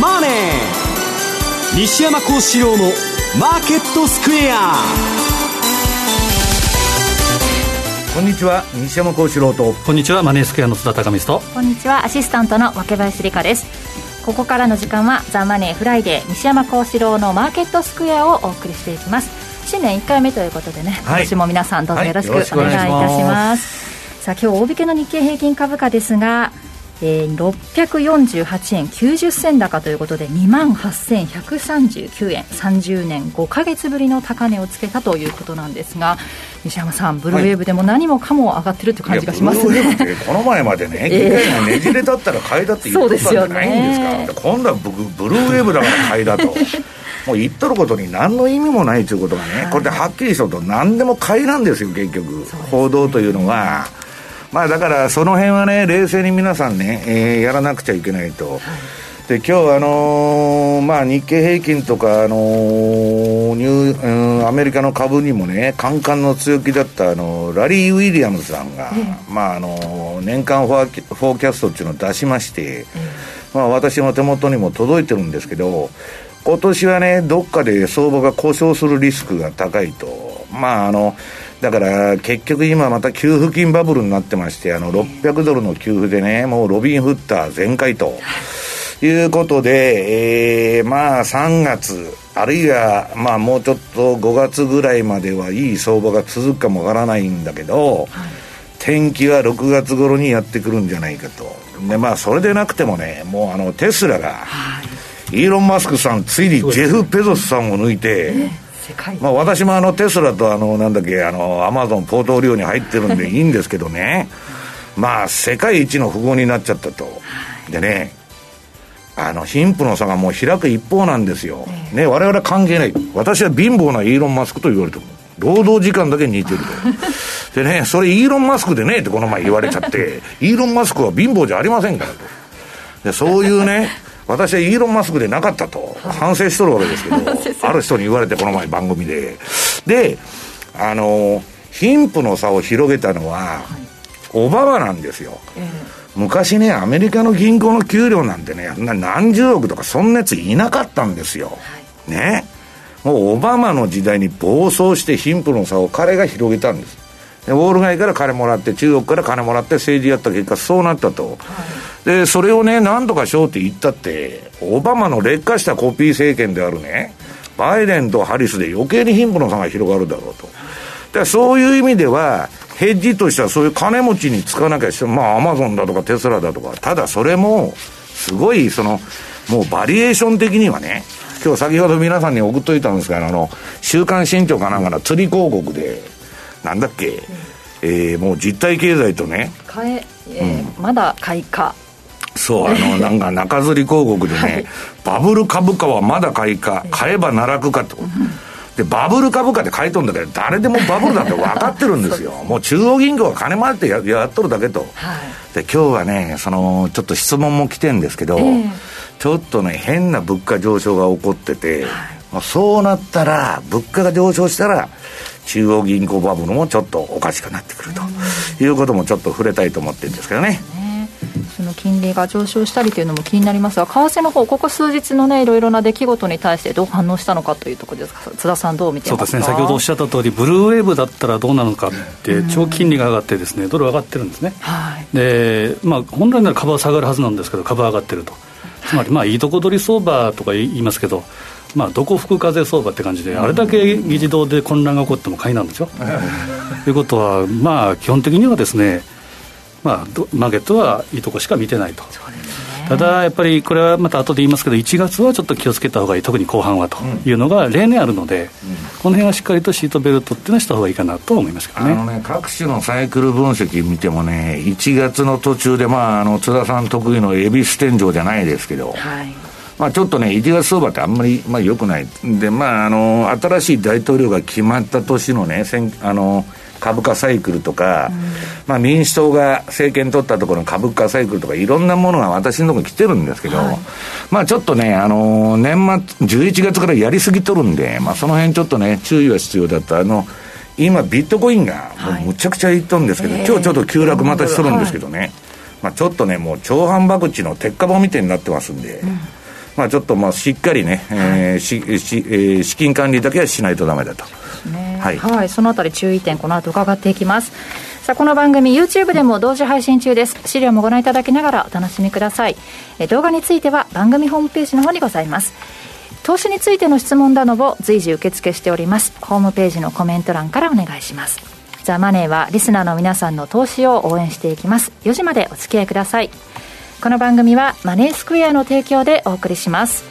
マネー」西山孝四郎の「マーケットスクエア」こんにちは西山孝四郎と。こんにちはマネースクエアの津田隆光と。こんにちはアシスタントの若林理香です。ここからの時間は「ザ・マネーフライデー西山孝四郎のマーケットスクエア」をお送りしていきます。新年1回目ということでね、はい、今年も皆さんどうぞよろしくお願いいたします、さあ今日大引けの日経平均株価ですがえー、648円90銭高ということで2万8139円。30年5か月ぶりの高値をつけたということなんですが西山さんブルーウェーブでも何もかも上がってるって感じがしますね、はい、この前までね、えー、ねじれだったら買いだって言ってたんじゃないんですか、ね、今度は僕ブルーウェーブだから買いだと。もう言っとることに何の意味もないということがね、これではっきりしとると何でも買いなんですよ結局、報道というのは。まあだからその辺はね冷静に皆さんね、えー、やらなくちゃいけないと、はい、で今日あのー、まあ日経平均とかあのー、ニュー、うん、アメリカの株にもねカンカンの強気だったあのラリー・ウィリアムズさんが、まああの年間フォー forecast っていうのを出しまして、まあ私の手元にも届いてるんですけど今年はねどっかで相場が故障するリスクが高いと。まああのだから結局今また給付金バブルになってましてあの600ドルの給付でねもうロビン・フッター全開ということで、えー、まあ3月あるいはまあもうちょっと5月ぐらいまではいい相場が続くかもわからないんだけど、天気は6月頃にやってくるんじゃないかと。でまあそれでなくてもねもうあのテスラが、イーロン・マスクさんついにジェフ・ペゾスさんを抜いて、まあ、私もあのテスラとあのなんだっけあのアマゾンポートフリオに入ってるんでい。いんですけどね。まあ世界一の富豪になっちゃったと。でねあの貧富の差がもう開く一方なんですよ、ね、我々は関係ない。私は貧乏なイーロン・マスクと言われてる労働時間だけ似てると。でねそれイーロン・マスクでねってこの前言われちゃって イーロン・マスクは貧乏じゃありませんからと。でそういうね私はイーロン・マスクでなかったと反省しとるわけですけど、ある人に言われて、この前番組で。で、あの、貧富の差を広げたのは、オバマなんですよ。昔ね、アメリカの銀行の給料なんてね、何十億とかそんなやついなかったんですよ。ね。もうオバマの時代に暴走して貧富の差を彼が広げたんです。でウォール街から金もらって、中国から金もらって政治やった結果、そうなったと。はいで、それをね、なんとかしようって言ったって、オバマの劣化したコピー政権であるね、バイデンとハリスで余計に貧富の差が広がるだろうと。でそういう意味では、ヘッジとしてはそういう金持ちにつかなきゃして、まあ、アマゾンだとかテスラだとか、ただそれも、すごい、その、もうバリエーション的にはね、今日先ほど皆さんに送っといたんですが、あの、週刊新潮かなんかの釣り広告で、なんだっけ、えー、もう実体経済とね、え、えー、うん、まだ買いか。そう、あの、なんか中吊り広告でね、はい、バブル株価はまだ買いか、買えば奈落かと。で、バブル株価って書いとるんだけど、誰でもバブルだって分かってるんですよ。もう中央銀行は金回ってややっとるだけと。はい、で、今日はね、その、ちょっと質問も来てんですけど、えー、ちょっとね、変な物価上昇が起こってて、はい、まあ、そうなったら、物価が上昇したら、中央銀行バブルもちょっとおかしくなってくるということもちょっと触れたいと思ってるんですけどね。その金利が上昇したりというのも気になりますが、為替の方ここ数日のね、いろいろな出来事に対してどう反応したのかというところですか、津田さん、どう見てそうですね、先ほどおっしゃった通り、ブルーウェーブだったらどうなのかって、長期金利が上がって、ですねドル上がってるんですね、はい、でまあ、本来なら株は下がるはずなんですけど、株は上がってると、つまり、まあ、いいとこ取り相場とか言いますけど、まあ、どこ吹く風相場って感じで、あれだけ議事堂で混乱が起こっても買いなんですよ。ということは、まあ、基本的にはですね、まあ、マーケットはいいとこしか見てないと。ただやっぱりこれはまた後で言いますけど、1月はちょっと気をつけたほうがいい、特に後半はというのが例年あるので、うん、この辺はしっかりとシートベルトっていうのはしたほうがいいかなと思いますけどね。あのね各種のサイクル分析見てもね、1月の途中で、まあ、あの津田さん得意の恵比寿天井じゃないですけど、はい。まあ、ちょっとね、1月相場ってあんまり、まあ、よくない、で、まあ、あの新しい大統領が決まった年のね、あの株価サイクルとか、うん、まあ、民主党が政権取ったところの株価サイクルとか、いろんなものが私のところに来てるんですけど、はい、まあちょっとね、あの年末、11月からやりすぎとるんで、まあ、その辺ちょっとね、注意は必要だった。あの今、ビットコインがもうむちゃくちゃいっとるんですけど、はい、今日ちょっと急落またしとるんですけどね、はい、まあ、ちょっとね、もう長反博打の鉄火棒みたいになってますんで、うんまあ、ちょっとまあしっかりね、えーししえー、資金管理だけはしないとだめだと、ね、はい、はい、そのあたり注意点この後伺っていきます。さあこの番組 YouTube でも同時配信中です。資料もご覧いただきながらお楽しみください。え動画については番組ホームページの方にございます。投資についての質問などを随時受付しております。ホームページのコメント欄からお願いします。ザ・マネーはリスナーの皆さんの投資を応援していきます。4時までお付き合いくださいこの番組はマネースクエアの提供でお送りします。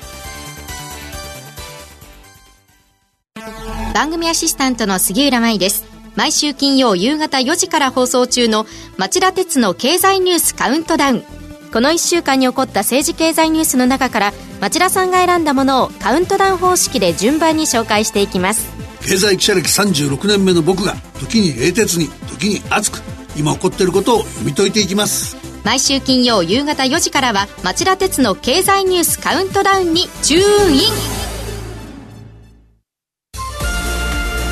番組アシスタントの杉浦舞です。毎週金曜夕方4時から放送中の町田鉄の経済ニュースカウントダウン。この1週間に起こった政治経済ニュースの中から町田さんが選んだものをカウントダウン方式で順番に紹介していきます。経済記者歴36年目の僕が時に冷徹に時に熱く今起こっていることを読み解いていきます毎週金曜夕方4時からは町田鉄の経済ニュースカウントダウンにチューンイン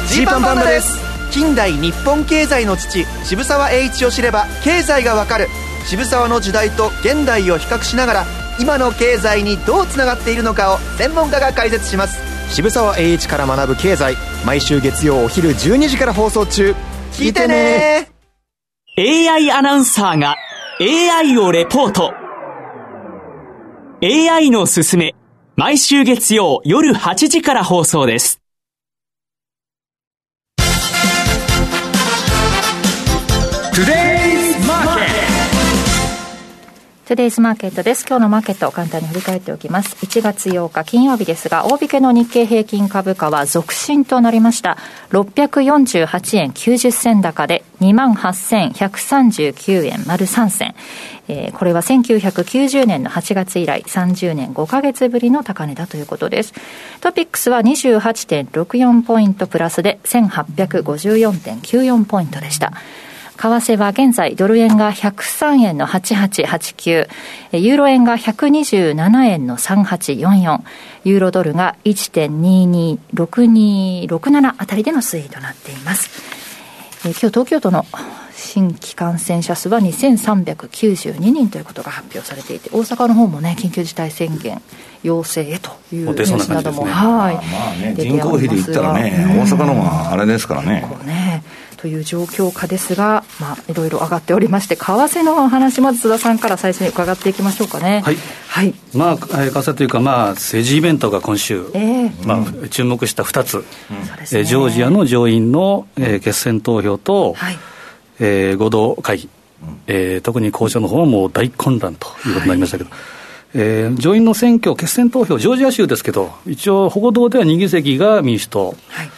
ジーパンパンダです。近代日本経済の父渋沢栄一を知れば経済がわかる。渋沢の時代と現代を比較しながら今の経済にどうつながっているのかを専門家が解説します。渋沢栄一から学ぶ経済毎週月曜お昼12時から放送中。聞いてね AI アナウンサーが AI をレポート。AI のすすめ、毎週月曜夜8時から放送です。トゥデイズマーケットです。今日のマーケットを簡単に振り返っておきます。1月8日金曜日ですが、大引けの日経平均株価は続伸となりました。648円90銭高で28,139円丸3銭。えー、これは1990年の8月以来30年5ヶ月ぶりの高値だということです。トピックスは28.64ポイントプラスで1854.94ポイントでした。為替は現在ドル円が103円の8889、ユーロ円が127円の3844、ユーロドルが1.226267あたりでの推移となっています。え今日東京都の新規感染者数は2392人ということが発表されていて大阪の方もね緊急事態宣言要請へというニュースなども、ね、はい、まあね、人口比で言ったらね、大阪のはあれですからね。ねという状況下ですが、まあ、いろいろ上がっておりまして、為替のお話、まず津田さんから最初に伺っていきましょうかね。はい。はい、まあ、為替というか、まあ、政治イベントが今週、えー、まあ、注目した2つ、うん、えジョージアの上院の、えー、決選投票と、はい。えー、合同会議、えー、特に交渉の方はもう大混乱ということになりましたけど。はい。えー、上院の選挙、決選投票、ジョージア州ですけど、一応、報道では2議席が民主党、はい、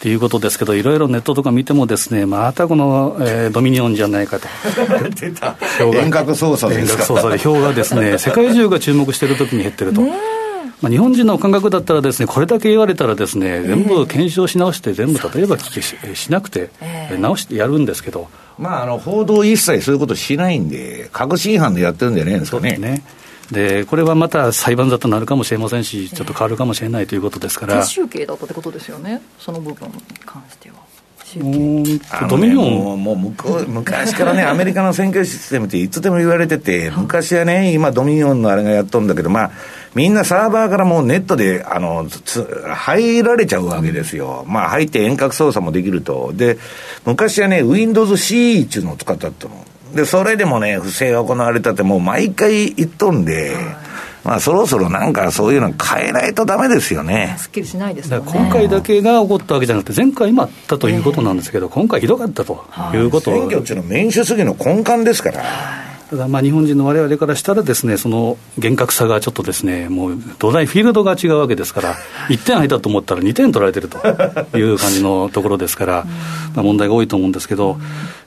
ということですけど、いろいろネットとか見てもですね、またこの、えー、ドミニオンじゃないかと。出た。遠隔操作。遠隔操作で票がですね、世界中が注目しているときに減ってると。まあ、日本人の感覚だったらですね、これだけ言われたらですね、全部検証し直して、全部例えば聞きししなくて、直してやるんですけど。まあ、あの、報道一切そういうことしないんで、確信犯でやってるんじゃないですかね。ねでこれはまた裁判沙汰になるかもしれませんし、ちょっと変わるかもしれないということですから。集計だったってことですよね、その部分に関しては。ドミニオンもう昔からね、アメリカの選挙システムっていつでも言われてて、昔はね、今、ドミニオンのあれがやっとんだけど、まあ、みんなサーバーからもうネットで、あの、入られちゃうわけですよ。まあ、入って遠隔操作もできると。で、昔はね、Windows C っていうのを使ったっての。で、それでもね、不正が行われたってもう毎回言っとんで、まあそろそろなんかそういうの変えないとだめですよね。すっきりしないですね。今回だけが起こったわけじゃなくて、前回もあったということなんですけど、今回ひどかったということ、選挙っていうのは民主主義の根幹ですから。ただまあ日本人の我々からしたらですねその厳格さがちょっとですねもう土台フィールドが違うわけですから1点入ったと思ったら2点取られてるという感じのところですからまあ問題が多いと思うんですけど、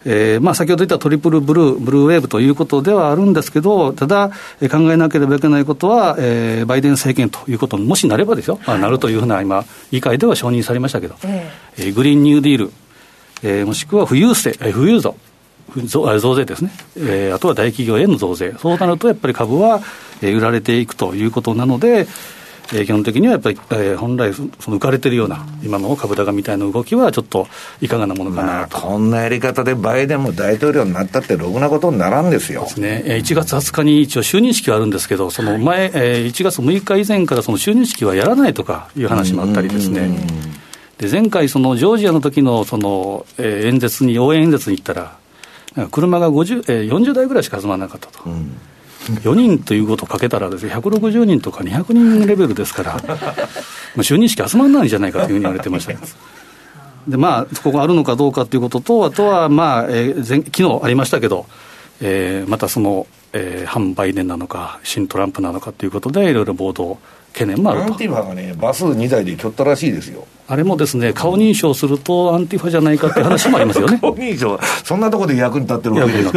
えー、まあ先ほど言ったトリプルブルーブルーウェーブということではあるんですけどただ考えなければいけないことは、えー、バイデン政権ということもしなればですよ、まあ、なるというふうな今議会では承認されましたけど、えー、グリーンニューディール、えー、もしくは富裕税、富裕増増税ですね、えー、あとは大企業への増税、そうなるとやっぱり株は、えー、売られていくということなので、えー、基本的にはやっぱり、えー、本来その浮かれてるような今の株高みたいな動きはちょっといかがなものかなと、まあ、こんなやり方でバイデンも大統領になったってろくなことにならんですよ。ですね、1月20日に一応就任式はあるんですけどその前、えー、1月6日以前からその就任式はやらないとかいう話もあったりですね。で前回そのジョージアの時のその、えー、演説に応援演説に行ったら車が50、えー、40台ぐらいしか集まらなかったと。うん4人ということをかけたらです、ね、160人とか200人レベルですから、まあ、就任式集まらないんじゃないかというふうに言われてました。でまあ、ここがあるのかどうかということと、あとは、まあえー、前昨日ありましたけど、えー、またその、えー、反バイデンなのか、新トランプなのかということで、いろいろ暴動、懸念もあると。アンティファがね、バス2台で来よったらしいですよ。あれもですね、顔認証するとアンティファじゃないかっていう話もありますよね。顔認証、そんなところで役に立ってるわけです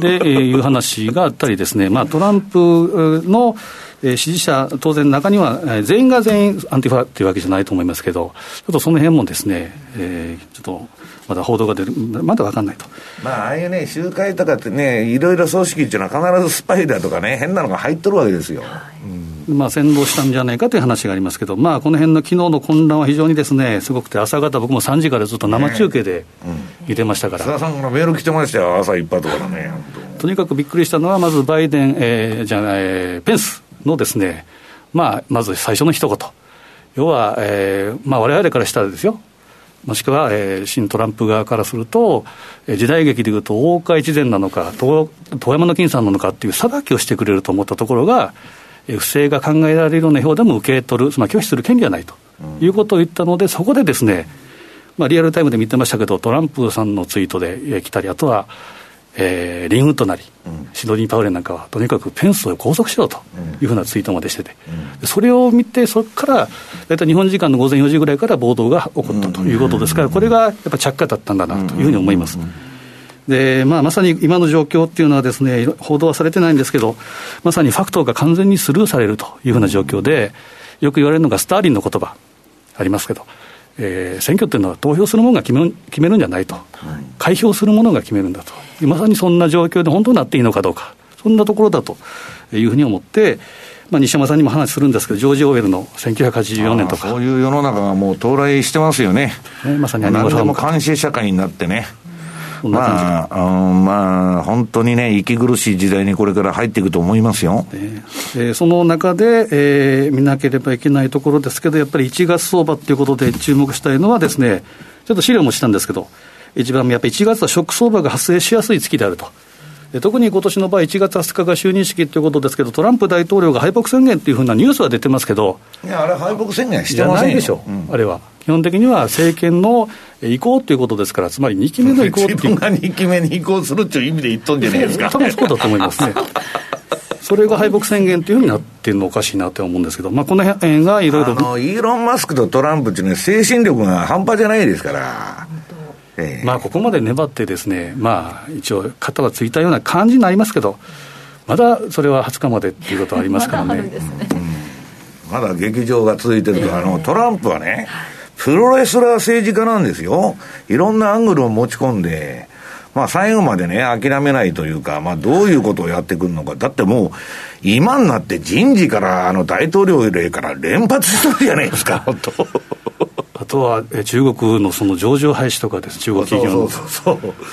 で、えー、いう話があったりですね、まあ、トランプの、えー、支持者、当然中には、えー、全員が全員アンティファっていうわけじゃないと思いますけど、ちょっとその辺もですね、えー、ちょっとまだ報道が出る、まだ分かんないと。まあ、ああいうね、集会とかってね、いろいろ組織っていうのは必ずスパイダーとかね、変なのが入っとるわけですよ。うんまあ、先導したんじゃないかという話がありますけど、まあ、この辺の昨日の混乱は非常にですね、すごくて、朝方、僕も3時からずっと生中継で見てましたから。須、田さんからメール来てましたよ、朝一発からね。とにかくびっくりしたのは、まずバイデン、えー、じゃない、えー、ペンスのですね、まあ、まず最初の一言。要は、えー、まあ、我々からしたらですよ。もしくは、えー、新トランプ側からすると、えー、時代劇でいうと、大岡越前なのか、遠山の金さんなのかっていう裁きをしてくれると思ったところが、不正が考えられるような表でも受け取る、つまり拒否する権利はないということを言ったので、そこでですね、まあ、リアルタイムで見てましたけど、トランプさんのツイートで来たり、あとは、えー、リン・ウッドなり、うん、シドニー・パウレンなんかは、とにかくペンスを拘束しろというふうなツイートまでしてて、うん、それを見て、そこから大体日本時間の午前4時ぐらいから暴動が起こったということですから、これがやっぱ着火だったんだなというふうに思います。でまあ、まさに今の状況っていうのはですね、報道はされてないんですけど、まさにファクトが完全にスルーされるというふうな状況で、よく言われるのがスターリンの言葉ありますけど、えー、選挙っていうのは投票する者が決め決めるんじゃないと、はい、開票する者が決めるんだと、まさにそんな状況で本当になっていいのかどうか、そんなところだというふうに思って、まあ、西山さんにも話するんですけど、ジョージ・オーウェルの1984年とか。そういう世の中がもう到来してますよね。ねまさに何でも監視社会になってね。そんな感じ、まあ、まあ、本当にね、息苦しい時代にこれから入っていくと思いますよ。えー、その中で、えー、見なければいけないところですけど、やっぱり1月相場っていうことで注目したいのはですね、ちょっと資料もしたんですけど、一番やっぱり1月はショック相場が発生しやすい月であると。特に今年の場合、1月20日が就任式ということですけど、トランプ大統領が敗北宣言というふうなニュースは出てますけど、いや、あれ、敗北宣言してませんでしょ、うん、あれは。基本的には政権の移行ということですから、つまり2期目の移行っていう。自分が2期目に移行するっていう意味で言っとんじゃないですか。多分そうだと思いますね。それが敗北宣言というふうになってるのおかしいなと思うんですけど、まあ、この辺がいろいろ。イーロン・マスクとトランプっていうのは、精神力が半端じゃないですから。えー、まあ、ここまで粘ってですね、まあ、一応、肩はついたような感じになりますけど、まだそれは20日までっていうことはありますからね。まだ劇場が続いてると、あのトランプはね、プロレスラー政治家なんですよ。いろんなアングルを持ち込んで、まあ最後までね、諦めないというか、まあどういうことをやってくるのか。だってもう、今になって人事からあの大統領令から連発してるじゃないですか、本当。あとは中国のその上場廃止とかです、中国企業の、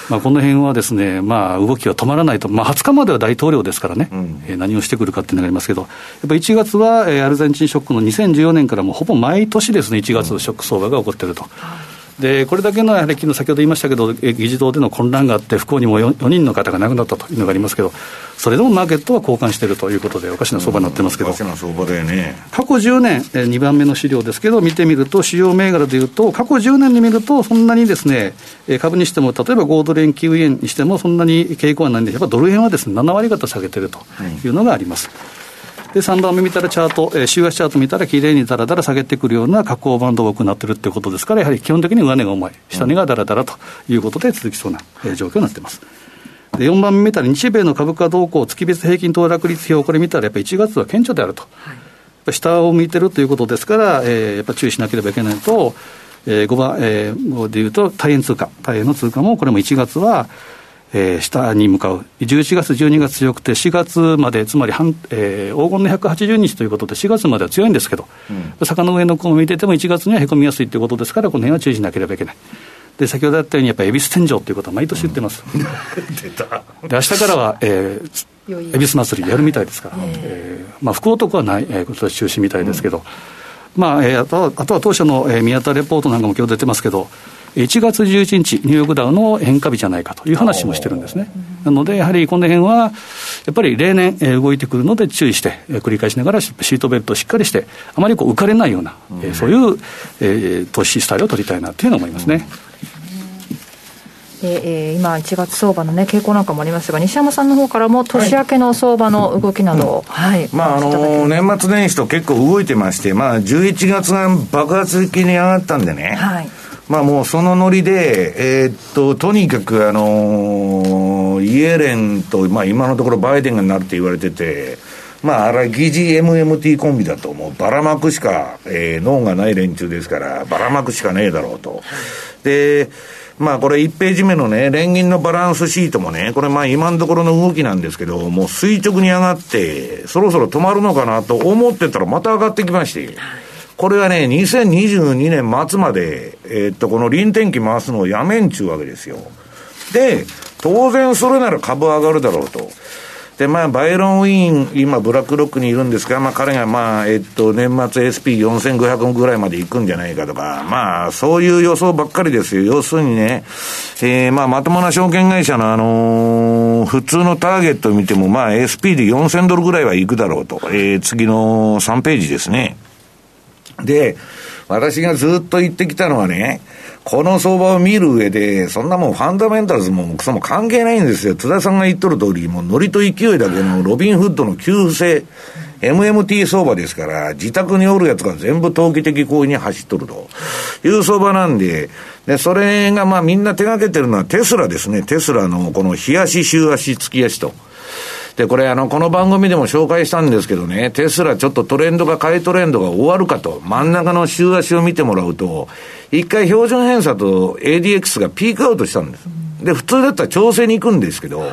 まあ、この辺はですね、まあ、動きは止まらないと、まあ、20日までは大統領ですからね、うん、え何をしてくるかっていうのがありますけど、やっぱ1月は、えアルゼンチンショックの2014年からもほぼ毎年ですね、1月、ショック相場が起こっていると。でこれだけのやはり昨日先ほど言いましたけど、議事堂での混乱があって、不幸にも 4, 4人の方が亡くなったというのがありますけど、それでもマーケットは交換しているということで、おかしな相場になってますけど、おかしな相場だよね。過去10年、2番目の資料ですけど、見てみると、主要銘柄でいうと、過去10年に見ると、そんなにですね、株にしても、例えば5ドル円、9円にしても、そんなに傾向はないんで、やっぱドル円はですね7割方下げてるというのがあります。うんで、3番目見たらチャート、えー、週足チャート見たら、きれいにだらだら下げてくるような下降バンドが多くなってるっていうことですから、やはり基本的に上値が重い、下値がだらだらということで続きそうな、えー、状況になっています。で、4番目見たら、日米の株価動向、月別平均騰落率表、これ見たら、やっぱり1月は顕著であると。はい、下を向いてるということですから、えー、やっぱ注意しなければいけないと、えー、5番、えー、5でいうと、大円通貨、大円の通貨も、これも1月は、えー、下に向かう、11月、12月強くて、4月まで、つまり半、えー、黄金の180日ということで、4月までは強いんですけど、うん、坂の上の子を見てても、1月にはへこみやすいということですから、この辺は注意しなければいけない。で先ほどあったように、やっぱり恵比寿天井ということは毎年言ってます。うん、出た。で明日からは、えー、恵比寿祭りやるみたいですから、えーまあ、福男はない、えー、今年中止みたいですけど、うん、まあえー、あとはあとは当初の、えー、宮田レポートなんかも今日出てますけど、1月11日、ニューヨークダウの変化日じゃないかという話もしてるんですね。なので、やはりこの辺は、やっぱり例年、えー、動いてくるので注意して、えー、繰り返しながらシートベルトをしっかりして、あまりこう浮かれないような、えー、そういう、えー、投資スタイルを取りたいなというのを思いますね。で、えー、今、1月相場の、ね、傾向なんかもありますが、西山さんの方からも年明けの相場の動きなどを、はい、まああの年末年始と結構動いてまして、まあ、11月が爆発的に上がったんでね。はいまあもうそのノリで、えー、っと、とにかくあのー、イエレンと、まあ今のところバイデンがなるって言われてて、まあ、あれ、疑似 MMT コンビだと、もうばらまくしか、えー、脳がない連中ですから、ばらまくしかねえだろうと。で、まあこれ1ページ目のね、連銀のバランスシートもね、これまあ今のところの動きなんですけど、もう垂直に上がって、そろそろ止まるのかなと思ってたらまた上がってきまして、これはね、2022年末まで、えー、っと、この臨転機回すのをやめんちゅうわけですよ。で、当然それなら株上がるだろうと。で、まあ、バイロン・ウィーン、今、ブラックロックにいるんですが、まあ、彼が、まあ、えっと、年末 SP4500 ぐらいまで行くんじゃないかとか、まあ、そういう予想ばっかりですよ。要するにね、えー、まあ、まともな証券会社の、あのー、普通のターゲットを見ても、まあ、SP で4000ドルぐらいは行くだろうと。えー、次の3ページですね。で、私がずっと言ってきたのはね、この相場を見る上で、そんなもんファンダメンタルズもクソも関係ないんですよ。津田さんが言っとる通り、もうノリと勢いだけのロビンフッドの給付性、MMT 相場ですから、自宅におるやつが全部投機的行為に走っとるという相場なんで、で、それがまあみんな手がけてるのはテスラですね。テスラのこの日足、週足、月足と。で、これあの、この番組でも紹介したんですけどね、テスラちょっとトレンドが、買いトレンドが終わるかと、真ん中の週足を見てもらうと、一回標準偏差と ADX がピークアウトしたんです。で、普通だったら調整に行くんですけど、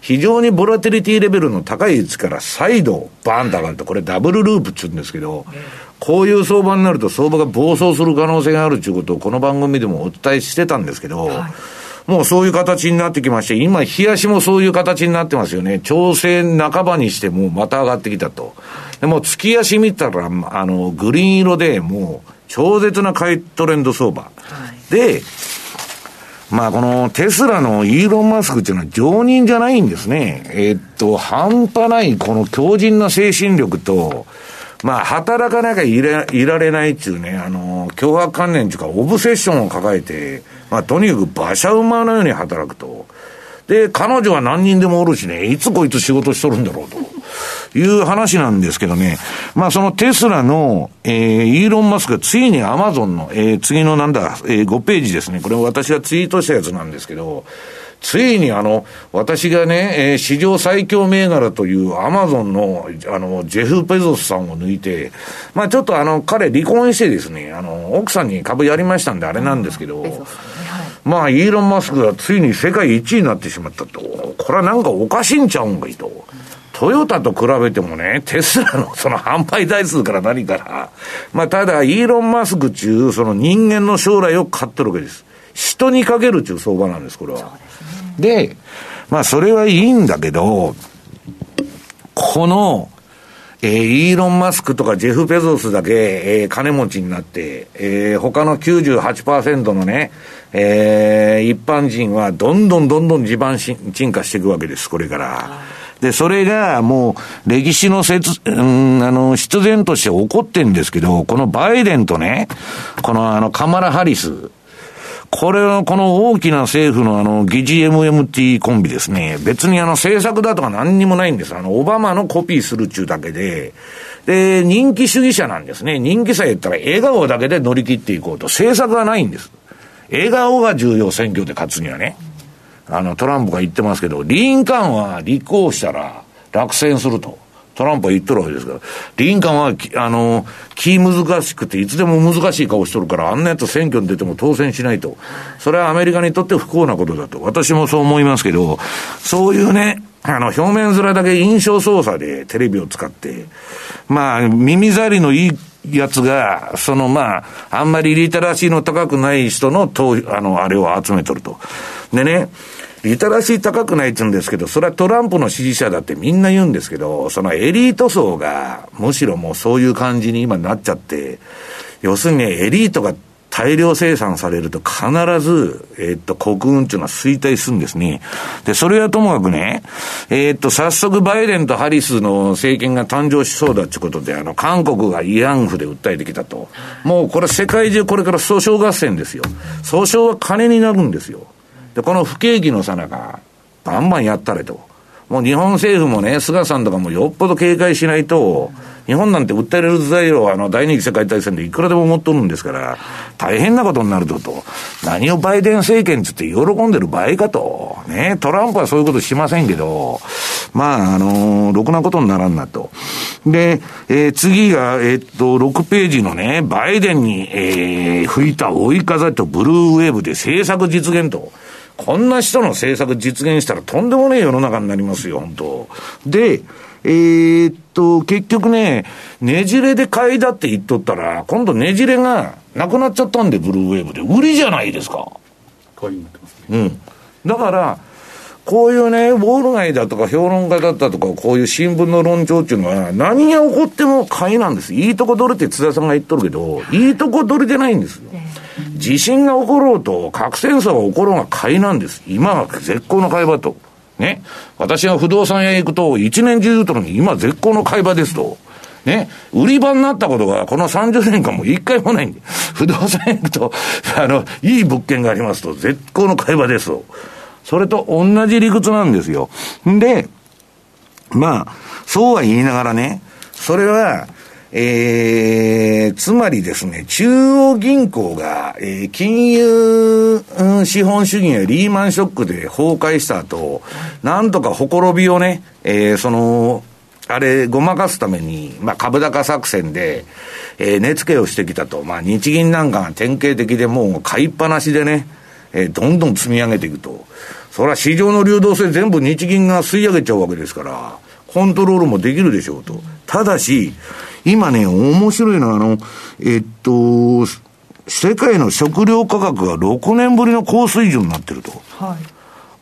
非常にボラティリティレベルの高い位置から再度バーンと上がると、これダブルループって言うんですけど、こういう相場になると相場が暴走する可能性があるということをこの番組でもお伝えしてたんですけど、はいもうそういう形になってきまして、今、冷やしもそういう形になってますよね。調整半ばにしてもまた上がってきたと。でも月足見たら、あの、グリーン色でもう超絶な買いトレンド相場。はい、で、まあこのテスラのイーロン・マスクっていうのは常人じゃないんですね。えー、っと、半端ないこの強靭な精神力と、まあ、働かなきゃいらいられないっていうね、あの、脅迫観念っていうか、オブセッションを抱えて、まあ、とにかく馬車馬のように働くと。で、彼女は何人でもおるしね、いつこいつ仕事しとるんだろうという話なんですけどね。まあ、そのテスラの、えー、イーロン・マスクついにアマゾンの、えー、次のなんだ、えー、5ページですね。これ私がツイートしたやつなんですけど、ついにあの、私がね、えー、史上最強銘柄というアマゾンの、あの、ジェフ・ペゾスさんを抜いて、まあちょっとあの、彼離婚してですね、あの、奥さんに株やりましたんであれなんですけど、まあ、イーロン・マスクがついに世界一位になってしまったと。これはなんかおかしいんちゃうんかいと。トヨタと比べてもね、テスラの その販売台数から何から、まあ、ただ、イーロン・マスク中、その人間の将来を買ってるわけです。人にかけるっていう相場なんです、これは。で,、ね、で、まあ、それはいいんだけど、この、えー、イーロン・マスクとかジェフ・ペゾスだけ、えー、金持ちになって、えー、他の98%のね、えー、一般人はどんどんどんどん地盤沈下していくわけです、これから。で、それがもう歴史の説、うん、あの、必然として起こってんですけど、このバイデンとね、このあの、カマラ・ハリス、これはこの大きな政府のあの、議事 MMT コンビですね。別にあの政策だとか何にもないんです。あの、オバマのコピーするっちゅうだけで、で、人気主義者なんですね。人気さえ言ったら笑顔だけで乗り切っていこうと。政策はないんです。笑顔が重要、選挙で勝つにはね。あの、トランプが言ってますけど、リンカーンは立候補したら落選すると。トランプは言っとるわけですから。リンカンは、あの、気難しくて、いつでも難しい顔しとるから、あんなやつ選挙に出ても当選しないと。それはアメリカにとって不幸なことだと。私もそう思いますけど、そういうね、あの、表面面だけ印象操作でテレビを使って、まあ、耳障りのいいやつが、そのまあ、あんまりリテラシーの高くない人の、あの、あれを集めとると。でね、リテラシー高くないって言うんですけど、それはトランプの支持者だってみんな言うんですけど、そのエリート層が、むしろもうそういう感じに今なっちゃって、要するにねエリートが大量生産されると必ず、えー、っと、国運っていうのは衰退するんですね。で、それはともかくね、えー、っと、早速バイデンとハリスの政権が誕生しそうだってことで、あの、韓国が慰安婦で訴えてきたと。もうこれ世界中これから訴訟合戦ですよ。訴訟は金になるんですよ。で、この不景気のさなか、バンバンやったれと。もう日本政府もね、菅さんとかもよっぽど警戒しないと、日本なんて訴えられる材料はあの第二次世界大戦でいくらでも持っとるんですから、大変なことになるとと。何をバイデン政権つって喜んでる場合かと。ね、トランプはそういうことしませんけど、まあ、あのー、ろくなことにならんなと。で、えー、次が、えー、っと、6ページのね、バイデンに、えー、吹いた追い風とブルーウェーブで政策実現と。こんな人の政策実現したらとんでもねえ世の中になりますよ、本当で、えー、っと、結局ね、ねじれで買いだって言っとったら、今度ねじれがなくなっちゃったんで、ブルーウェーブで。売りじゃないですか。買いになってますね。うん。だから、こういうね、ウォール街だとか評論家だったとか、こういう新聞の論調っていうのは、何が起こっても買いなんです。いいとこ取れって津田さんが言っとるけど、いいとこ取れてないんですよ。地震が起ころうと、核戦争が起ころうが買いなんです。今が絶好の買い場と。ね。私が不動産屋行くと、一年中言うとのに、今絶好の買い場ですと。ね。売り場になったことが、この30年間も一回もないんで。不動産屋行くと、あの、いい物件がありますと、絶好の買い場ですと。それと同じ理屈なんですよ。んで、まあ、そうは言いながらね、それは、えー、つまりですね、中央銀行が、えー、金融、うん、資本主義やリーマンショックで崩壊した後、なんとかほころびをね、えー、その、あれ、ごまかすために、まあ、株高作戦で、えー、値付けをしてきたと。まあ、日銀なんかが典型的でもう買いっぱなしでね、えー、どんどん積み上げていくと。それは市場の流動性全部日銀が吸い上げちゃうわけですから、コントロールもできるでしょうと。ただし、今ね、面白いのは、あの、えっと、世界の食料価格が6年ぶりの高水準になってると。はい。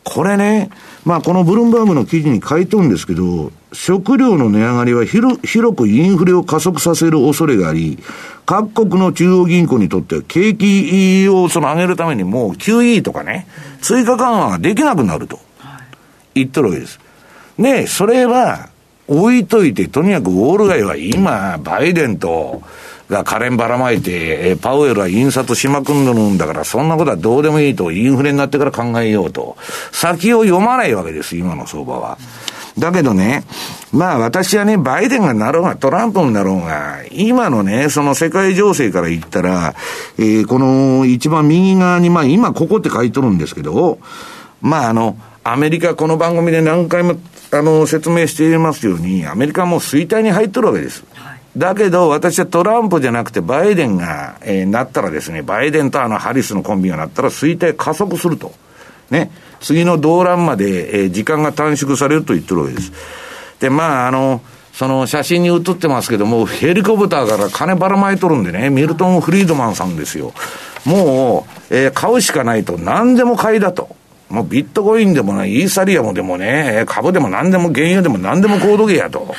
これね、まあこのブルームバーグの記事に書いとるんですけど、食料の値上がりは広広くインフレを加速させる恐れがあり、各国の中央銀行にとっては景気をその上げるためにもう QE とかね、追加緩和ができなくなると言っとるわけです。で、それは置いといて、とにかくウォール街は今、バイデンと、が可憐ばらまいて、パウエルは印刷しまくんるんだから、そんなことはどうでもいいと、インフレになってから考えようと。先を読まないわけです、今の相場は。だけどね、まあ私はね、バイデンがなろうが、トランプになろうが、今のね、その世界情勢から言ったら、えー、この一番右側に、まあ今ここって書いとるんですけど、まああの、アメリカこの番組で何回もあの、説明していますように、アメリカも衰退に入ってるわけです。はい、だけど、私はトランプじゃなくて、バイデンが、えー、なったらですね、バイデンとあの、ハリスのコンビがなったら、衰退加速すると。ね。次の動乱まで、えー、時間が短縮されると言ってるわけです。で、まあ、あの、その写真に写ってますけども、ヘリコプターから金ばらまいとるんでね、ミルトン・フリードマンさんですよ。もう、えー、買うしかないと、何でも買いだと。もうビットコインでもない、イーサリアムでもね、株でも何でも原油でも何でも高度ゲやと。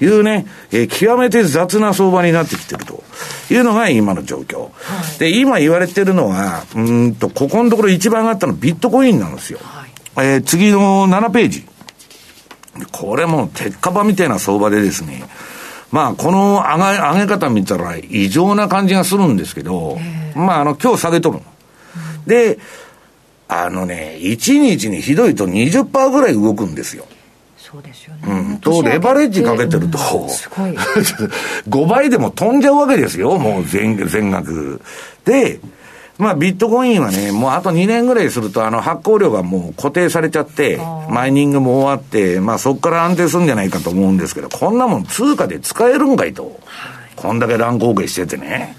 いうね、えー、極めて雑な相場になってきてるというのが今の状況。はい、で、今言われてるのは、うんと、ここのところ一番上がったのビットコインなんですよ。はい、えー、次の7ページ。これも鉄火場みたいな相場でですね、まあ、この上げ、上げ方見たら異常な感じがするんですけど、まあ、あの、今日下げとるで、あのね、1日にひどいと20%ぐらい動くんですよ。そうですよね。うん。と、レバレッジかけてると、うん、すごい。5倍でも飛んじゃうわけですよ、もう全全額。で、まあ、ビットコインはね、もうあと2年ぐらいすると、あの、発行量がもう固定されちゃって、マイニングも終わって、まあ、そこから安定するんじゃないかと思うんですけど、こんなもん通貨で使えるんかいと。こんだけ乱高下しててね。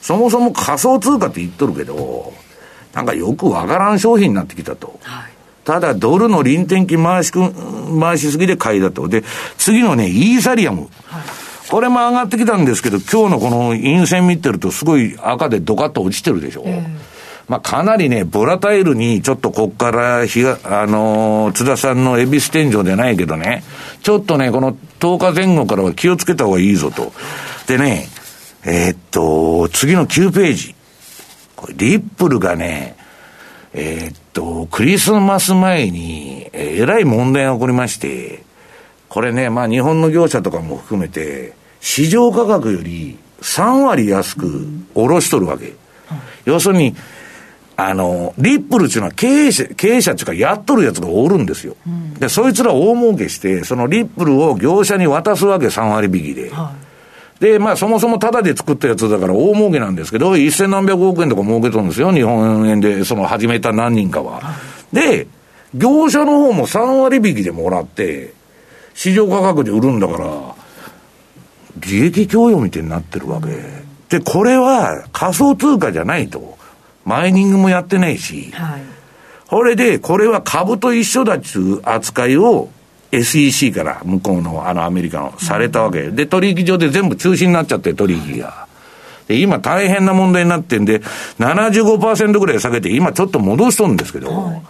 そもそも仮想通貨って言っとるけど、なんかよくわからん商品になってきたと。ただ、ドルの臨転機回しく、回しすぎで買いだと。で、次のね、イーサリアム。これも上がってきたんですけど、今日のこの陰線見てるとすごい赤でドカッと落ちてるでしょ。えー、まあかなりね、ボラタイルにちょっとこっから日が、あのー、津田さんの恵比寿天井でないけどね、ちょっとね、この10日前後からは気をつけた方がいいぞと。でね、えー、っと、次の9ページ。これリップルがね、えー、っと、クリスマス前に、えらい問題が起こりまして、これね、まあ日本の業者とかも含めて、市場価格より3割安く下ろしとるわけ。要するに、あの、リップルっていうのは経営者、経営者っていうかやっとるやつがおるんですよ。で、そいつら大儲けして、そのリップルを業者に渡すわけ、3割引きで。で、まあそもそもタダで作ったやつだから大儲けなんですけど、一千何百億円とか儲けとるんですよ、日本円で、その始めた何人かは。で、業者の方も3割引きでもらって、市場価格で売るんだから、利益供与みたいになってるわけ。で、これは仮想通貨じゃないと。マイニングもやってないし。はい。これで、これは株と一緒だっつう扱いを SEC から向こうのあのアメリカのされたわけ。で、取引所で全部中止になっちゃって取引が。で、今大変な問題になってんで、75%ぐらい下げて、今ちょっと戻しとるんですけど、はい、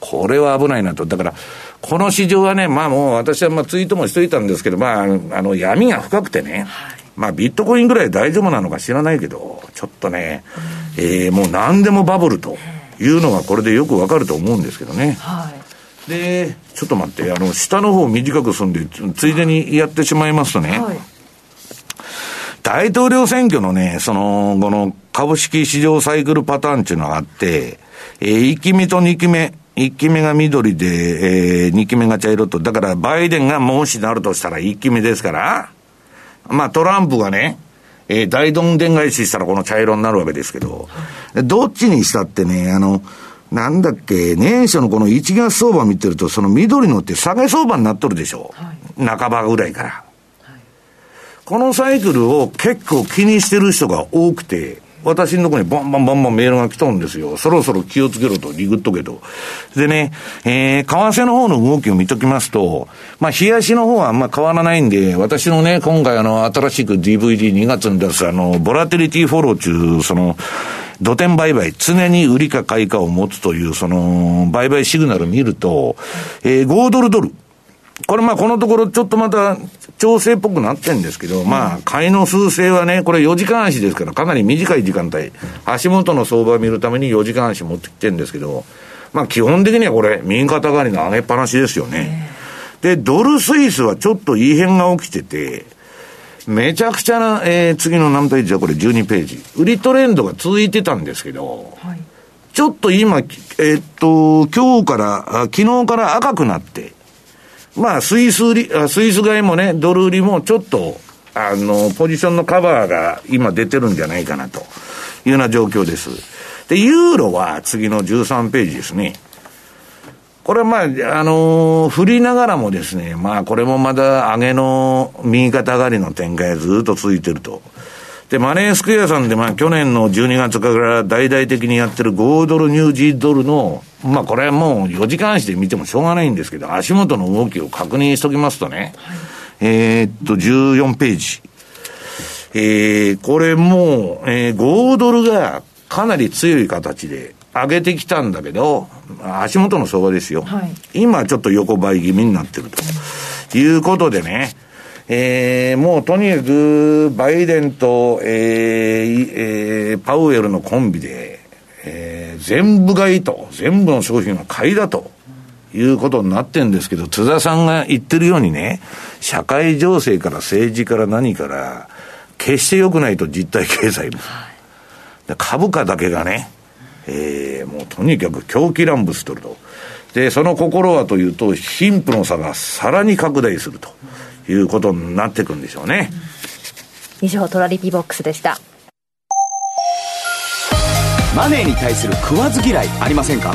これは危ないなと。だから、この市場はね、まあもう私はまあツイートもしといたんですけど、まあ、あの、闇が深くてね、はい、まあビットコインぐらい大丈夫なのか知らないけど、ちょっとね、うん、えー、もう何でもバブルというのがこれでよくわかると思うんですけどね。はい、で、ちょっと待って、あの、下の方短くすんで、ついでにやってしまいますとね、はい、大統領選挙のね、その、この株式市場サイクルパターンっていうのがあって、えー、1期目と2期目、1期目が緑で、えー、2期目が茶色と、だからバイデンがもしなるとしたら1期目ですから、まあトランプがね、えー、大どんでん返ししたらこの茶色になるわけですけど、どっちにしたってね、あの、なんだっけ、年初のこの1月相場見てると、その緑のって下げ相場になっとるでしょ？はい、半ばぐらいから。このサイクルを結構気にしてる人が多くて、私のところにバンバンバンバンメールが来たんですよ。そろそろ気をつけろと、リグっとけと。でね、えー、為替の方の動きを見ときますと、まあ、冷やしの方はあんま変わらないんで、私のね、今回あの、新しく DVD2 月に出すあの、ボラテリティフォロー中、その、土点売買、常に売りか買いかを持つという、その、売買シグナル見ると、えー、5ドルドル。これまあこのところちょっとまた調整っぽくなってんですけど、まあ買いの数勢はね、これ4時間足ですからかなり短い時間帯、足元の相場を見るために4時間足持ってきてるんですけど、まあ基本的にはこれ右肩上がりの上げっぱなしですよね。で、ドルスイスはちょっと異変が起きてて、めちゃくちゃな、えー、次の何ページはこれ12ページ。売りトレンドが続いてたんですけど、はい、ちょっと今、えー、っと、今日から、昨日から赤くなって、まあ、スイス売り、スイス買いもね、ドル売りもちょっと、あの、ポジションのカバーが今出てるんじゃないかなというような状況です。で、ユーロは次の13ページですね。これはまあ、あのー、振りながらもですね、まあこれもまだ上げの右肩上がりの展開がずっと続いてると。で、マネースクエアさんで、まあ、去年の12月から大々的にやってる5ドル、ニュージードルの、まあ、これはもう4時間足で見てもしょうがないんですけど、足元の動きを確認しときますとね、えー、っと、14ページ。えー、これもう、えー、5ドルがかなり強い形で上げてきたんだけど、足元の相場ですよ。はい、今ちょっと横ばい気味になってるということでね、えー、もうとにかく、バイデンと、えーえー、パウエルのコンビで、えー、全部買いと、全部の商品は買いだと。いうことになってんですけど、津田さんが言ってるようにね、社会情勢から政治から何から、決して良くないと実体経済も。株価だけがね、えー、もうとにかく狂気乱舞しとると。で、その心はというと、貧富の差がさらに拡大すると。いうことになっていくんでしょうね。以上、トラリピボックスでした。マネーに対する食わず嫌いありませんか？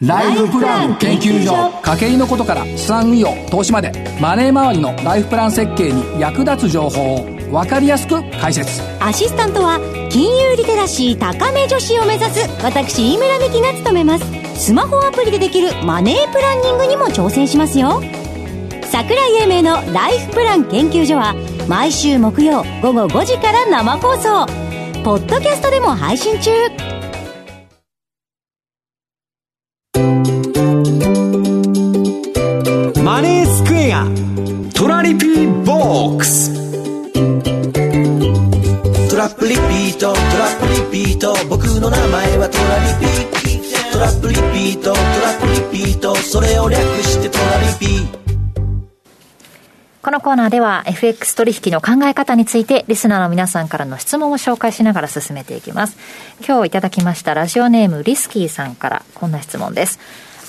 ライフプラン研究所。家計のことから資産運用投資まで。マネー周りのライフプラン設計に役立つ情報を。分かりやすく解説。アシスタントは金融リテラシー高め女子を目指す。私飯村美樹が務めます。スマホアプリでできるマネープランニングにも挑戦しますよ。桜井英明のライフプラン研究所は毎週木曜午後5時から生放送。ポッドキャストでも配信中。ネースクエアトラリピーボックストラップリピートトラップリピート僕の名前はトラリピトラップリピートトラップリピートそれを略してトラリピこのコーナーでは FX 取引の考え方についてリスナーの皆さんからの質問を紹介しながら進めていきます。今日いただきましたラジオネームリスキーさんからこんな質問です。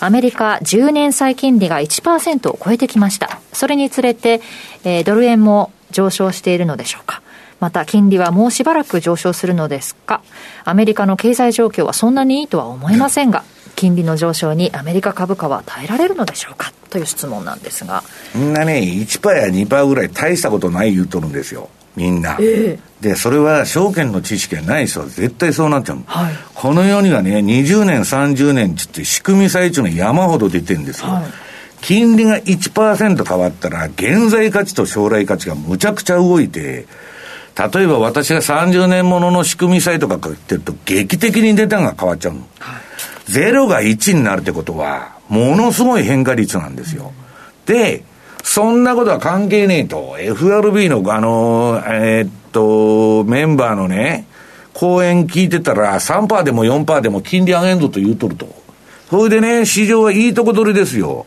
アメリカ10年債金利が1%を超えてきました。それにつれて、えー、ドル円も上昇しているのでしょうか。また金利はもうしばらく上昇するのですかアメリカの経済状況はそんなにいいとは思えませんが、金利の上昇にアメリカ株価は耐えられるのでしょうかという質問なんですが。みんなね、1%や2%ぐらい大したことない言うとるんですよ。みんな。えー、で、それは証券の知識がない人は絶対そうなっちゃう、はい、この世にはね、20年、30年つって仕組み最中の山ほど出てるんですよ。はい、金利が1%変わったら、現在価値と将来価値がむちゃくちゃ動いて、例えば私が30年ものの仕組み債とか買ってると、劇的に値段が変わっちゃうの。はい、ゼロが1になるってことは、ものすごい変化率なんですよ。で、そんなことは関係ねえと。FRB のあの、えー、っと、メンバーのね、講演聞いてたら3%でも4%でも金利上げんぞと言うとると。それでね、市場はいいとこ取りですよ。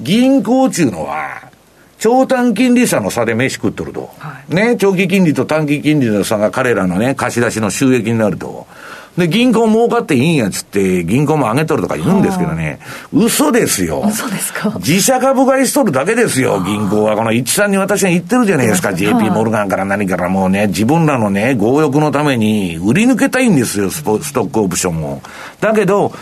銀行中のは、長短金利差の差で飯食っとると。はい、ね、長期金利と短期金利の差が彼らのね、貸し出しの収益になると。で、銀行儲かっていいんやつって、銀行も上げとるとか言うんですけどね、嘘ですよ。嘘ですか？自社株買いしとるだけですよ、銀行は。この一さんに私は言ってるじゃないですか、JP モルガンから何からもうね、自分らのね、強欲のために売り抜けたいんですよ、ストックオプションを。だけど、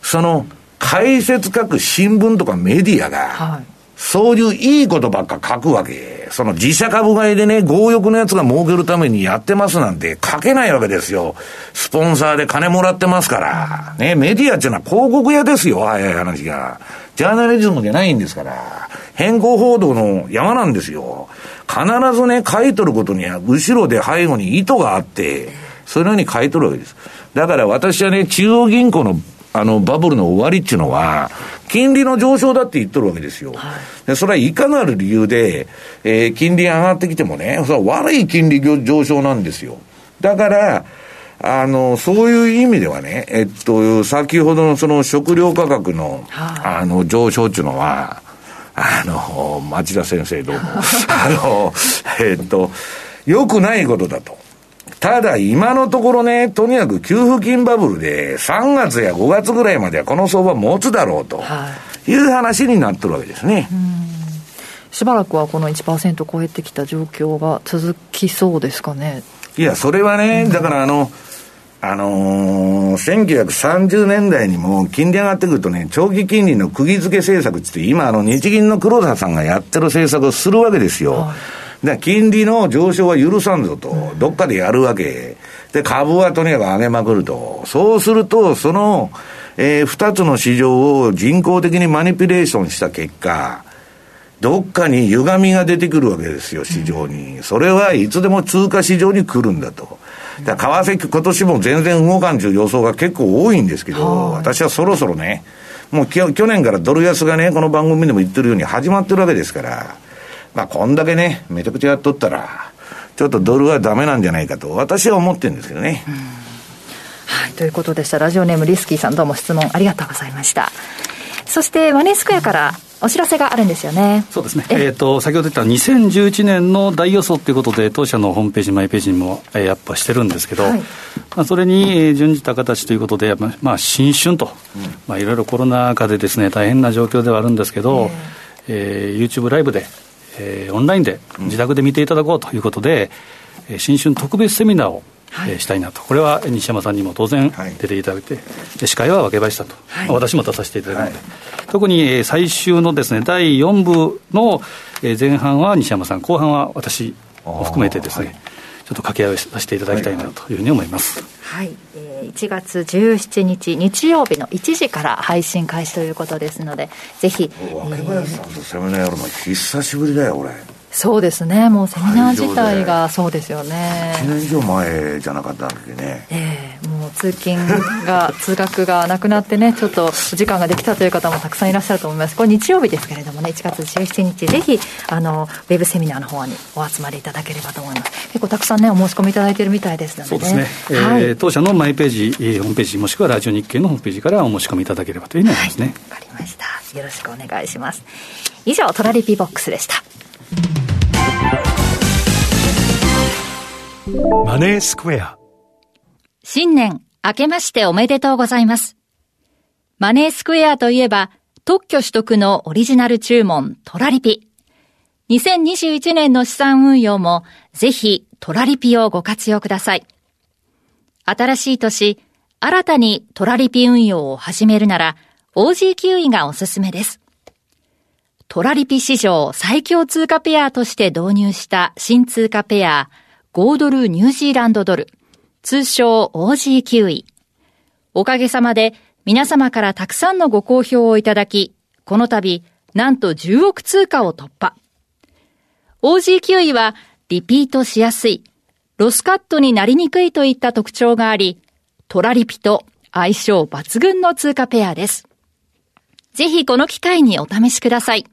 その、解説書く新聞とかメディアが、はいそういういいことばっか書くわけ。その自社株買いでね、強欲のやつが儲けるためにやってますなんて書けないわけですよ。スポンサーで金もらってますから。ね、メディアっていうのは広告屋ですよ、早い話が。ジャーナリズムじゃないんですから。変更報道の山なんですよ。必ずね、書いとることには、後ろで背後に意図があって、それように書いとるわけです。だから私はね、中央銀行のあの、バブルの終わりっていうのは、金利の上昇だって言っとるわけですよ。はい、でそれはいかなる理由で、えー、金利上がってきてもね、それは悪い金利上昇なんですよ。だから、あの、そういう意味ではね、えっと、先ほどのその食料価格の、はい、あの、上昇っていうのは、あの、町田先生どうも、あの、えっと、良くないことだと。ただ今のところね、とにかく給付金バブルで3月や5月ぐらいまではこの相場持つだろうという話になってるわけですね。しばらくはこの1%超えてきた状況が続きそうですかね。いや、それはね、だからあの、あのー、1930年代にも金利上がってくるとね、長期金利の釘付け政策って今あの日銀の黒田さんがやってる政策をするわけですよ。はいで、金利の上昇は許さんぞと、どっかでやるわけ。で、株はとにかく上げまくると。そうすると、その、えー、二つの市場を人工的にマニピュレーションした結果、どっかに歪みが出てくるわけですよ、市場に。それはいつでも通貨市場に来るんだと。だ為替今年も全然動かんという予想が結構多いんですけど、私はそろそろね、もう去年からドル安がね、この番組でも言ってるように始まってるわけですから、まあ、こんだけね、めちゃくちゃやっとったら、ちょっとドルはダメなんじゃないかと、私は思ってるんですけどね。はい、ということでした。ラジオネームリスキーさん、どうも質問ありがとうございました。そしてマネースクエアからお知らせがあるんですよね。そうですね。えっ、ー、と、先ほど言った2011年の大予想ということで、当社のホームページ、マイページにも、えー、アップしてるんですけど、はい、まあ、それに準じた形ということで、まあ、新春と、うん、まあ、いろいろコロナ禍でですね、大変な状況ではあるんですけど、えー、YouTube ライブで、えー、オンラインで自宅で見ていただこうということで、うん、新春特別セミナーをはい、したいなと、これは西山さんにも当然出ていただいて、はい、司会は分け林さんと、はい、私も出させていただくので、はい、特に最終のですね第4部の前半は西山さん、後半は私を含めてですね、ちょっと掛け合いをさせていただきたいなというふうに思います。はい、えー、1月17日日曜日の1時から配信開始ということですので、ぜひ。若林さんとセミナーやるの久しぶりだよ、俺。そうですね、もうセミナー自体がそうですよね。1年以上前じゃなかったんだけね。ええー、もう通勤が、通学がなくなってね、ちょっとお時間ができたという方もたくさんいらっしゃると思います。これ日曜日ですけれどもね、1月17日、ぜひ、あの、ウェブセミナーの方にお集まりいただければと思います。結構たくさんね、お申し込みいただいているみたいですので、ね、そうですね。はい、えー、当社のマイページ、ホームページ、もしくはラジオ日経のホームページからお申し込みいただければというふうに思いますね。わ、はい、かりました。よろしくお願いします。以上、トラリピボックスでした。マネースクエア新年明けましておめでとうございます。マネースクエアといえば特許取得のオリジナル注文トラリピ。2021年の資産運用もぜひトラリピをご活用ください。新しい年、新たにトラリピ運用を始めるなら OG キウイがおすすめです。トラリピ史上最強通貨ペアとして導入した新通貨ペア5ドルニュージーランドドル、通称 OG キウイ。おかげさまで皆様からたくさんのご好評をいただき、この度、なんと10億通貨を突破。OG キウイはリピートしやすい、ロスカットになりにくいといった特徴があり、トラリピと相性抜群の通貨ペアです。ぜひこの機会にお試しください。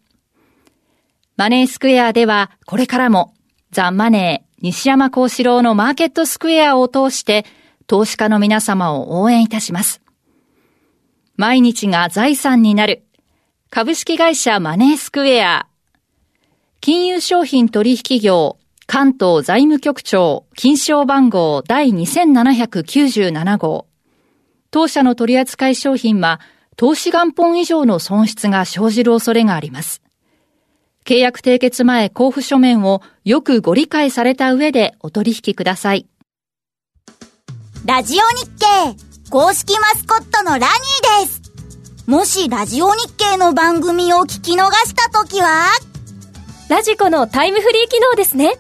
マネースクエアではこれからもザ・マネー、西山幸四郎のマーケットスクエアを通して投資家の皆様を応援いたします。毎日が財産になる株式会社マネースクエア金融商品取引業関東財務局長金賞番号第2797号当社の取扱い商品は投資元本以上の損失が生じる恐れがあります。契約締結前交付書面をよくご理解された上でお取引ください。ラジオ日経公式マスコットのラニーです。もしラジオ日経の番組を聞き逃したときは？ラジコのタイムフリー機能ですね。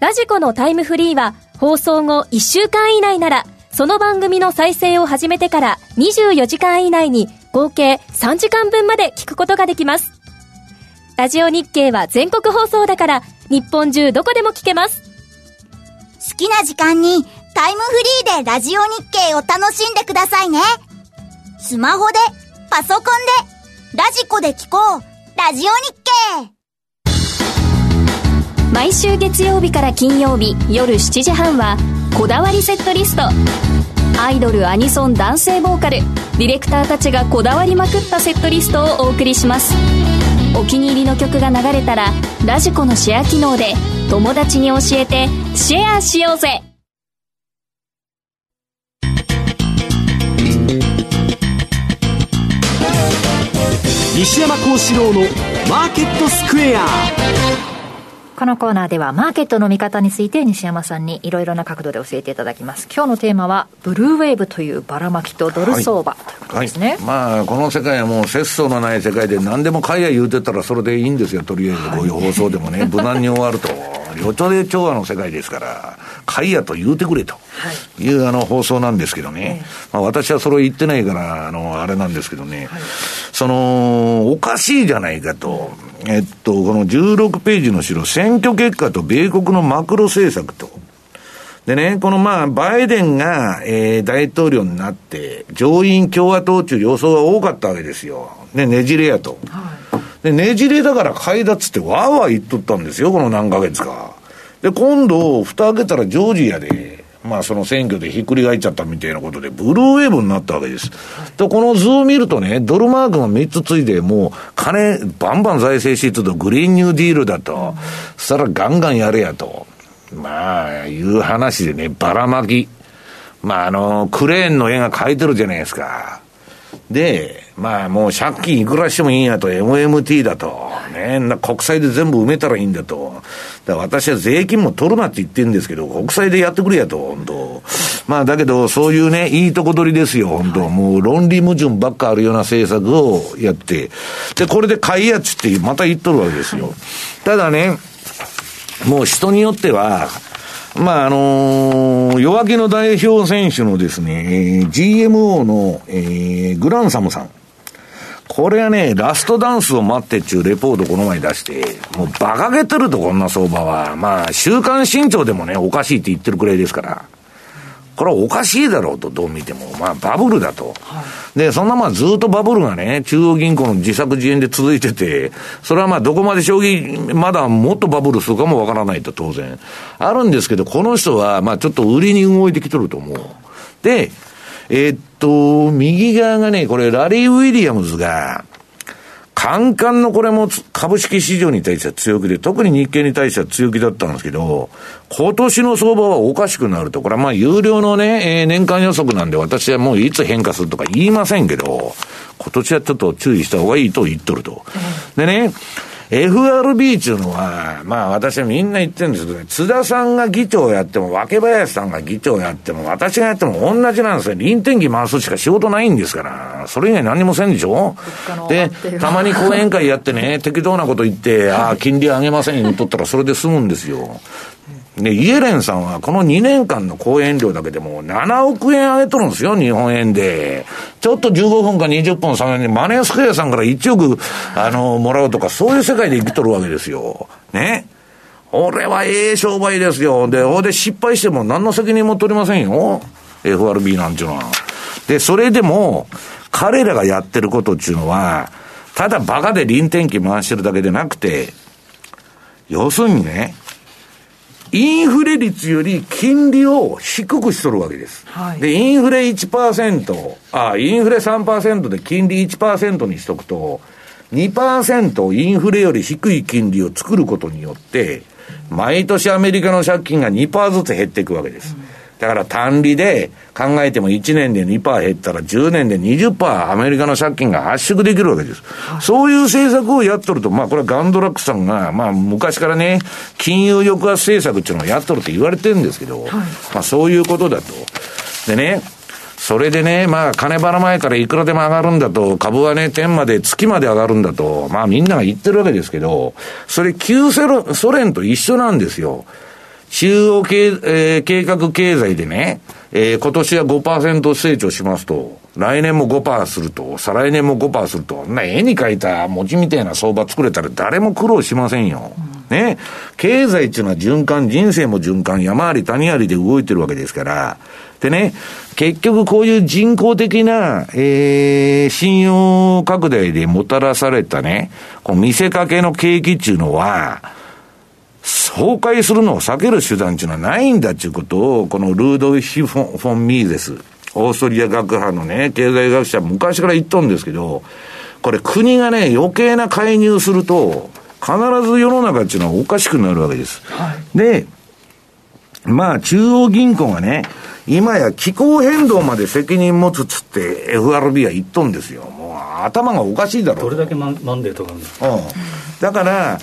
ラジコのタイムフリーは放送後1週間以内ならその番組の再生を始めてから24時間以内に合計3時間分まで聞くことができます。ラジオ日経は全国放送だから日本中どこでも聞けます。好きな時間にタイムフリーでラジオ日経を楽しんでくださいね。スマホで、パソコンで、ラジコで聞こう。ラジオ日経。毎週月曜日から金曜日夜7時半はこだわりセットリスト。アイドル、アニソン、男性ボーカル、ディレクターたちがこだわりまくったセットリストをお送りします。お気に入りの曲が流れたらラジコのシェア機能で友達に教えてシェアしようぜ。西山幸四郎のマーケットスクエア。このコーナーではマーケットの見方について西山さんにいろいろな角度で教えていただきます。今日のテーマはブルーウェーブというばらまきとドル相場、はい、ということですね、はい、まあこの世界はもう節操のない世界で何でも買いや言うてたらそれでいいんですよとりあえず。こういう放送でもね、無難に終わると。予兆で調和の世界ですから。買いやと言うてくれと。い。う、あの放送なんですけどね、まあ、私はそれを言ってないからあのあれなんですけどね、そのおかしいじゃないかとえっと、この16ページの資選挙結果と米国のマクロ政策と。でね、このまあ、バイデンが、えー、大統領になって、上院共和党中予想が多かったわけですよ。ね、ねじれやと。はい、で、ねじれだから買いだっつってわーわー言っとったんですよ、この何ヶ月か。で、今度、蓋開けたらジョージアで、まあその選挙でひっくり返っちゃったみたいなことで、ブルーウェーブになったわけです。で、この図を見るとね、ドルマークが3つついて、もう金、バンバン財政支出とグリーンニューディールだと、そしたらガンガンやれやと。まあ、いう話でね、ばらまき。まあ、あの、クレーンの絵が描いてるじゃないですか。で、まあもう借金いくらしてもいいんやと、MMT だと、ね、国債で全部埋めたらいいんだと。だ私は税金も取るなって言ってるんですけど、国債でやってくれやと、本当。まあだけど、そういうね、いいとこ取りですよ、本当、はい、もう論理矛盾ばっかあるような政策をやって、で、これで買いやっつってまた言っとるわけですよ。ただね、もう人によっては、まあ、あのー、弱気の代表選手のですね、GMO の、えー、グランサムさん。これはね、ラストダンスを待ってっちゅうレポートこの前出して、もう馬鹿げてるとこんな相場は。まあ、週刊新潮でもね、おかしいって言ってるくらいですから。これはおかしいだろうと、どう見ても。まあ、バブルだと。はい、で、そんなまあ、ずっとバブルがね、中央銀行の自作自演で続いてて、それはまあ、どこまで将棋、まだもっとバブルするかもわからないと、当然。あるんですけど、この人は、まあ、ちょっと売りに動いてきてると思う。で、えー、っと、右側がね、これ、ラリー・ウィリアムズが、カンカンのこれも株式市場に対しては強気で、特に日経に対しては強気だったんですけど、今年の相場はおかしくなると、これはまあ有料のね、えー、年間予測なんで私はもういつ変化するとか言いませんけど、今年はちょっと注意した方がいいと言っとると。でね、FRB っていうのは、まあ私はみんな言ってるんですけどね、津田さんが議長やっても、若林さんが議長やっても、私がやっても同じなんですよ。臨転機回すしか仕事ないんですから。それ以外何もせんでしょで、たまに講演会やってね、適当なこと言って、ああ、金利上げません言っとったらそれで済むんですよ。で、イエレンさんはこの2年間の講演料だけでも7億円上げとるんですよ、日本円で。ちょっと15分か20分下げで、マネースクエアさんから1億、あの、もらうとか、そういう世界で生きとるわけですよ。ね。俺はええ商売ですよ。で、ほで失敗しても何の責任も取りませんよ。FRB なんていうのは。で、それでも、彼らがやってることっていうのは、ただバカで臨転機回してるだけでなくて、要するにね、インフレ率より金利を低くしとるわけです。はい、で、インフレ1%、あ、インフレ3%で金利1%にしとくと、2%インフレより低い金利を作ることによって、毎年アメリカの借金が2%ずつ減っていくわけです。うんだから単利で考えても1年で2%減ったら10年で20%アメリカの借金が圧縮できるわけです。はい、そういう政策をやっとると、まあこれはガンドラックさんが、まあ昔からね、金融抑圧政策っていうのをやっとるって言われてるんですけど、はい、まあそういうことだと。でね、それでね、まあ、金ばらまいたらいくらでも上がるんだと、株はね、天まで、月まで上がるんだと、まあみんなが言ってるわけですけど、それ旧ソ連と一緒なんですよ。中央計,、えー、計画経済でね、えー、今年は5%成長しますと、来年も5%すると、再来年も5%すると、な絵に描いた餅みたいな相場作れたら誰も苦労しませんよ。ね。経済っていうのは循環、人生も循環、山あり谷ありで動いてるわけですから、でね、結局こういう人工的な、えー、信用拡大でもたらされたね、こう見せかけの景気っていうのは、崩壊するのを避ける手段っていうのはないんだっていうことを、このルードヒ・フォン・フォンミーゼス、オーストリア学派のね、経済学者昔から言っとんですけど、これ国がね、余計な介入すると、必ず世の中っていうのはおかしくなるわけです。はい、で、まあ中央銀行がね、今や気候変動まで責任持つっつって FRB は言っとんですよ。もう頭がおかしいだろう。どれだけマンマンデートがあるんですか、うん、だから、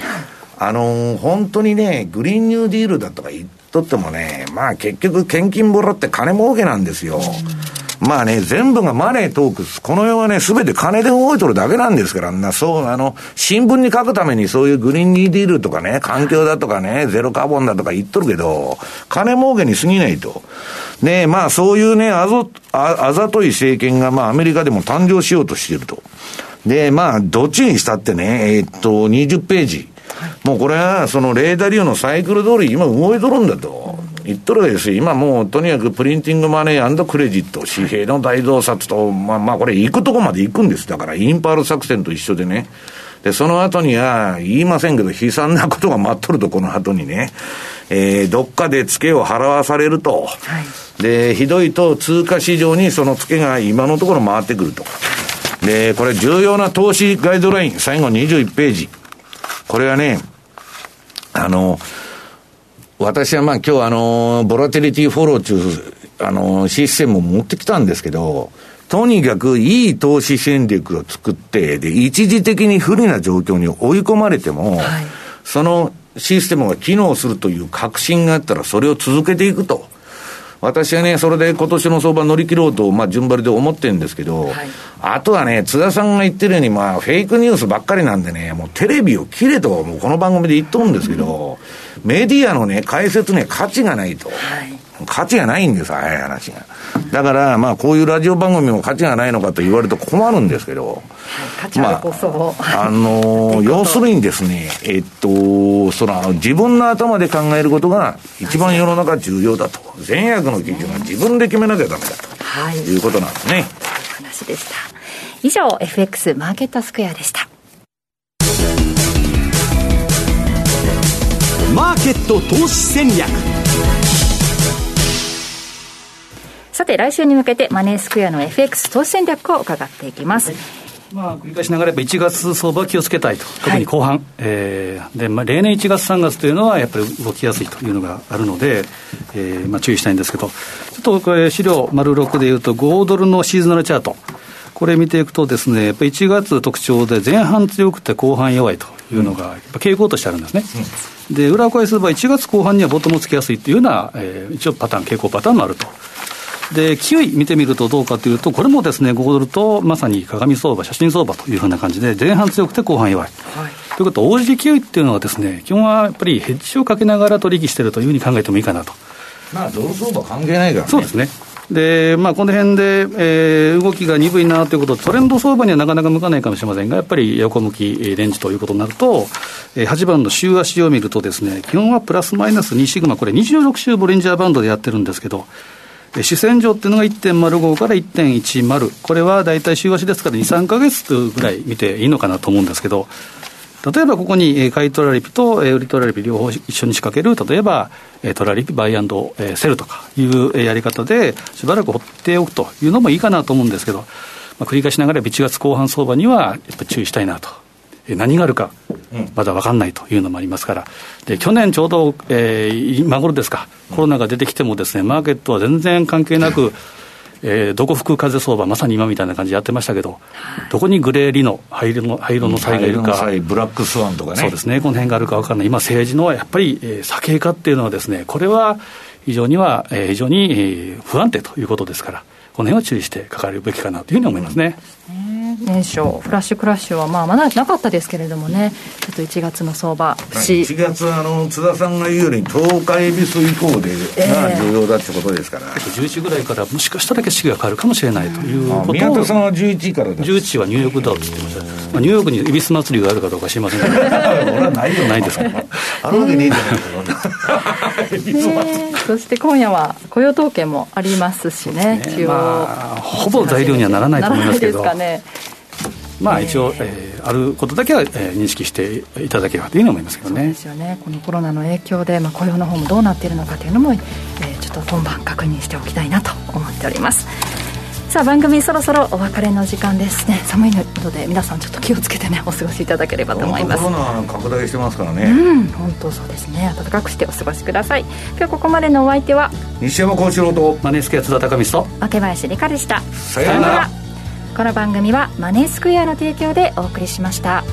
あのー、本当にね、グリーンニューディールだとか言っとってもね、まあ結局献金もらって金儲けなんですよ。まあね、全部が money talks。この世はね、すべて金で動いとるだけなんですから、な、そう、あの、新聞に書くためにそういうグリーンニューディールとかね、環境だとかね、ゼロカーボンだとか言っとるけど、金儲けに過ぎないと。で、まあそういうね、あぞ、ああざとい政権がまあアメリカでも誕生しようとしていると。で、まあ、どっちにしたってね、えー、っと、20ページ。もうこれは、そのレイ・ダリオのサイクル通り今動いとるんだと。言っとるわけですよ。今もうとにかく printing money credit、紙幣の大増刷と、まあまあこれ行くとこまで行くんです。だからインパール作戦と一緒でね。で、その後には、言いませんけど、悲惨なことが待っとると、この後にね。えー、どっかで付けを払わされると。はい、で、ひどいと通貨市場にその付けが今のところ回ってくると。で、これ重要な投資ガイドライン、最後21ページ。これはね、あの、私はまあ今日あの、ボラティリティフォロー中、あの、システムを持ってきたんですけど、とにかくいい投資戦略を作って、で、一時的に不利な状況に追い込まれても、はい、そのシステムが機能するという確信があったら、それを続けていくと。私はね、それで今年の相場乗り切ろうと、まあ、順張りで思ってるんですけど、はい、あとはね、津田さんが言ってるように、まあ、フェイクニュースばっかりなんでね、もうテレビを切れと、もうこの番組で言っとるんですけど、メディアのね、解説ね、価値がないと。はい価値がないんです、早い話が。だから、まあ、こういうラジオ番組も価値がないのかと言われると困るんですけど、価値あるこそ、まあ、あの 要するにですね、えっと、その、自分の頭で考えることが一番世の中重要だと。善悪の基準は自分で決めなきゃダメだと。はい。いうことなんですね。話でした。以上、FX マーケットスクエアでした。マーケット投資戦略さて、来週に向けてマネースクエアの FX 投資戦略を伺っていきます。まあ、繰り返しながら、やっぱ1月相場は気をつけたいと、特に後半、はい、えー、でまあ、例年1月、3月というのは、やっぱり動きやすいというのがあるので、えーまあ、注意したいんですけど、ちょっとこれ、資料丸6でいうと、5ドルのシーズナルチャート、これ見ていくとですね、やっぱり1月特徴で、前半強くて後半弱いというのが、やっぱ傾向としてあるんですね。うん、で、裏を返せば、1月後半にはボトムつきやすいというような、えー、一応パターン、傾向パターンもあると。で、キウイ見てみるとどうかというと、これもですね、5ドルとまさに鏡相場、写真相場というふうな感じで、前半強くて後半弱い。はい、ということは、大時キウイっていうのはですね、基本はやっぱりヘッジをかけながら取引しているというふうに考えてもいいかなと。まあ、ドル相場関係ないからね。そうですね。で、まあ、この辺で、えー、動きが鈍いなということトレンド相場にはなかなか向かないかもしれませんが、やっぱり横向きレンジということになると、えー、8番の週足を見るとですね、基本はプラスマイナス2シグマ、これ26週ボレンジャーバンドでやってるんですけど、主戦場っていうのが1.05から1.10、これは大体週足ですから2、3か月ぐらい見ていいのかなと思うんですけど、例えばここに買いトラリピと売りトラリピ両方一緒に仕掛ける、例えばトラリピバイアンドセルとかいうやり方で、しばらく放っておくというのもいいかなと思うんですけど、まあ、繰り返しながら1月後半相場にはやっぱり注意したいなと。何があるか、まだ分かんないというのもありますから、で去年ちょうど、えー、今頃ですか、コロナが出てきてもです、ね、マーケットは全然関係なく、えー、どこ吹く風相場、まさに今みたいな感じでやってましたけど、どこにグレーリの灰色の灰色の際がいるか、ブラックスワンとかね、そうですね、この辺があるか分からない、今、政治のやっぱり、えー、左傾化っていうのはですね、これは非常には、えー、非常に、えー、不安定ということですから、この辺は注意してかかるべきかなというふうに思いますね。うん年初、フラッシュクラッシュはまあまだなかったですけれどもね、ちょっと1月の相場、1月あの、津田さんが言うように、10日恵比寿以降でが重要だってことですから、えー、11ぐらいから、もしかしたら景色が変わるかもしれないということを、宮田さんは11位からだ。11位はニューヨークだと言ってました、まあ、ニューヨークに恵比寿祭りがあるかどうか知りませんけど、俺はないよ、ないですか、あるわけねえじゃないですか、そして今夜は雇用統計もありますしね、ねまあ、ほぼ材料にはならないと思いますけど。まあ、一応、えー、あることだけは、えー、認識していただければというふうに思いますけどね。ですよねこのコロナの影響で、まあ、雇用の方もどうなっているのかというのも、えー、ちょっと今晩確認しておきたいなと思っております。さあ番組そろそろお別れの時間ですね。寒いので皆さんちょっと気をつけてね お過ごしいただければと思います。コロナ拡大してますからね。うん本当そうですね。暖かくしてお過ごしください。今日ここまでのお相手は西山幸四郎とマネースケア津田隆美と若林理香でした。さようなら。この番組はマネースクエアの提供でお送りしました。